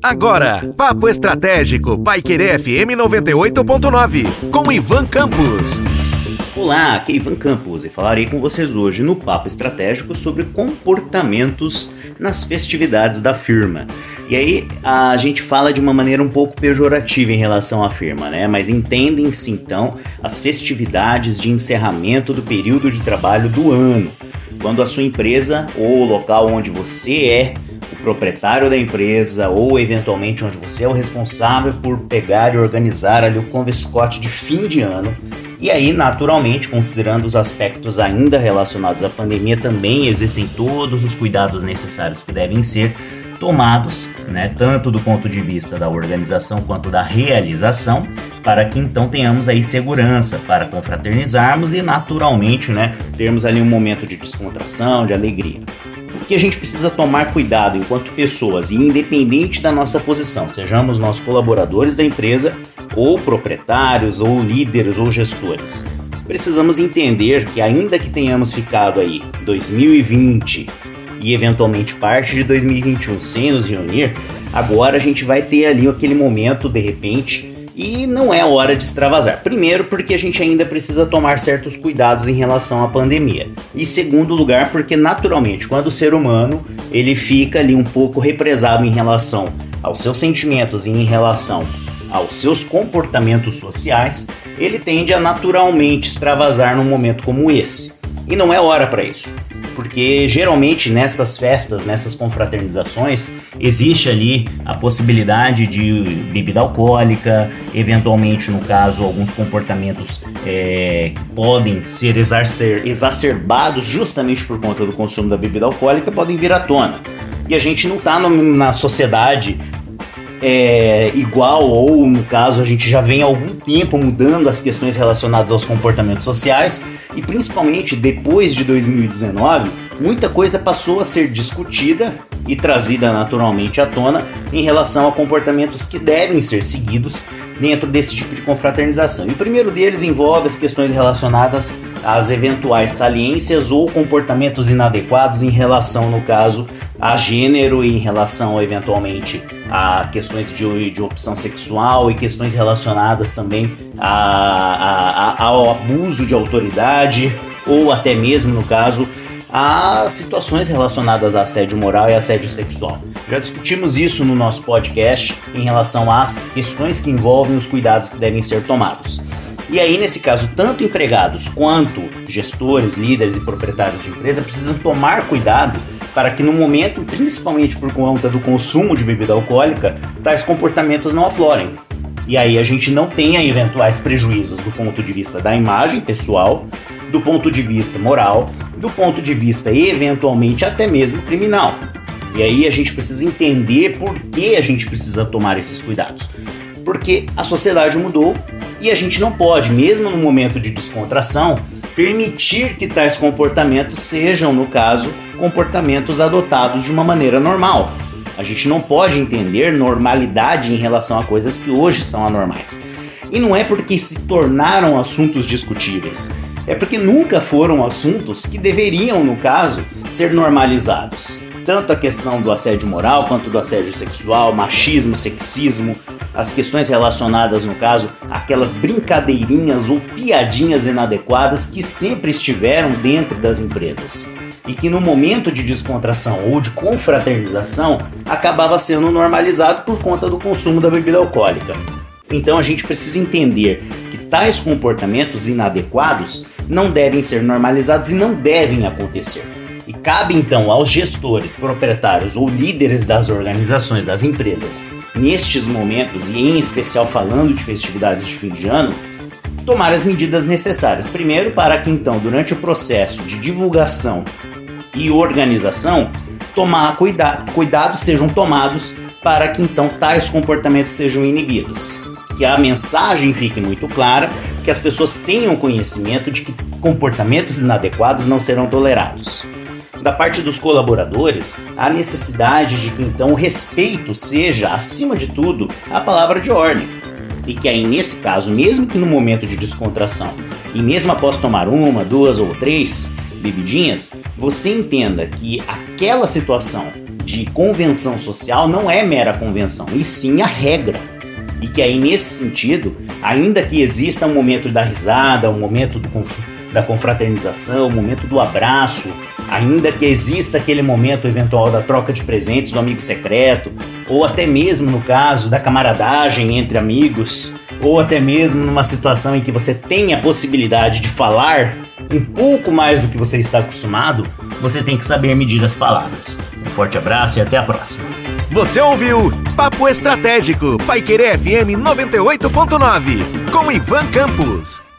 Agora, Papo Estratégico, Paiquerê FM 98.9, com Ivan Campos. Olá, aqui é Ivan Campos e falarei com vocês hoje no Papo Estratégico sobre comportamentos nas festividades da firma. E aí a gente fala de uma maneira um pouco pejorativa em relação à firma, né? Mas entendem-se então as festividades de encerramento do período de trabalho do ano, quando a sua empresa ou o local onde você é proprietário da empresa ou eventualmente onde você é o responsável por pegar e organizar ali o conviscote de fim de ano. E aí, naturalmente, considerando os aspectos ainda relacionados à pandemia, também existem todos os cuidados necessários que devem ser tomados, né, tanto do ponto de vista da organização quanto da realização, para que então tenhamos aí segurança para confraternizarmos e naturalmente, né, termos ali um momento de descontração, de alegria. Que a gente precisa tomar cuidado enquanto pessoas e independente da nossa posição, sejamos nós colaboradores da empresa ou proprietários ou líderes ou gestores. Precisamos entender que ainda que tenhamos ficado aí 2020 e eventualmente parte de 2021 sem nos reunir, agora a gente vai ter ali aquele momento de repente e não é hora de extravasar. Primeiro, porque a gente ainda precisa tomar certos cuidados em relação à pandemia. E segundo lugar, porque naturalmente, quando o ser humano ele fica ali um pouco represado em relação aos seus sentimentos e em relação aos seus comportamentos sociais, ele tende a naturalmente extravasar num momento como esse. E não é hora para isso porque geralmente nestas festas, nessas confraternizações, existe ali a possibilidade de bebida alcoólica, eventualmente, no caso, alguns comportamentos é, podem ser exacer, exacerbados justamente por conta do consumo da bebida alcoólica, podem vir à tona. E a gente não está na sociedade é, igual, ou no caso, a gente já vem há algum tempo mudando as questões relacionadas aos comportamentos sociais, e principalmente depois de 2019, muita coisa passou a ser discutida e trazida naturalmente à tona em relação a comportamentos que devem ser seguidos dentro desse tipo de confraternização. E o primeiro deles envolve as questões relacionadas às eventuais saliências ou comportamentos inadequados em relação, no caso, a gênero e em relação eventualmente a questões de, de opção sexual e questões relacionadas também a, a, a, ao abuso de autoridade ou até mesmo, no caso, a situações relacionadas a assédio moral e assédio sexual. Já discutimos isso no nosso podcast em relação às questões que envolvem os cuidados que devem ser tomados. E aí, nesse caso, tanto empregados quanto gestores, líderes e proprietários de empresa precisam tomar cuidado para que no momento, principalmente por conta do consumo de bebida alcoólica, tais comportamentos não aflorem. E aí a gente não tenha eventuais prejuízos do ponto de vista da imagem pessoal, do ponto de vista moral, do ponto de vista eventualmente até mesmo criminal. E aí a gente precisa entender por que a gente precisa tomar esses cuidados. Porque a sociedade mudou e a gente não pode, mesmo no momento de descontração, permitir que tais comportamentos sejam, no caso, comportamentos adotados de uma maneira normal. A gente não pode entender normalidade em relação a coisas que hoje são anormais. E não é porque se tornaram assuntos discutíveis, é porque nunca foram assuntos que deveriam, no caso, ser normalizados. Tanto a questão do assédio moral quanto do assédio sexual, machismo, sexismo, as questões relacionadas, no caso, aquelas brincadeirinhas ou piadinhas inadequadas que sempre estiveram dentro das empresas e que no momento de descontração ou de confraternização acabava sendo normalizado por conta do consumo da bebida alcoólica. Então a gente precisa entender tais comportamentos inadequados não devem ser normalizados e não devem acontecer. E cabe então aos gestores, proprietários ou líderes das organizações, das empresas, nestes momentos e em especial falando de festividades de fim de ano, tomar as medidas necessárias. Primeiro, para que então, durante o processo de divulgação e organização, tomar cuida cuidados sejam tomados para que então tais comportamentos sejam inibidos. Que a mensagem fique muito clara, que as pessoas tenham conhecimento de que comportamentos inadequados não serão tolerados. Da parte dos colaboradores, há necessidade de que então o respeito seja, acima de tudo, a palavra de ordem. E que aí, nesse caso, mesmo que no momento de descontração, e mesmo após tomar uma, duas ou três bebidinhas, você entenda que aquela situação de convenção social não é mera convenção, e sim a regra. E que aí, nesse sentido, ainda que exista um momento da risada, um momento conf da confraternização, um momento do abraço, ainda que exista aquele momento eventual da troca de presentes do amigo secreto, ou até mesmo no caso da camaradagem entre amigos, ou até mesmo numa situação em que você tem a possibilidade de falar um pouco mais do que você está acostumado, você tem que saber medir as palavras. Um forte abraço e até a próxima. Você ouviu Papo Estratégico, Paiquerê FM 98.9, com Ivan Campos.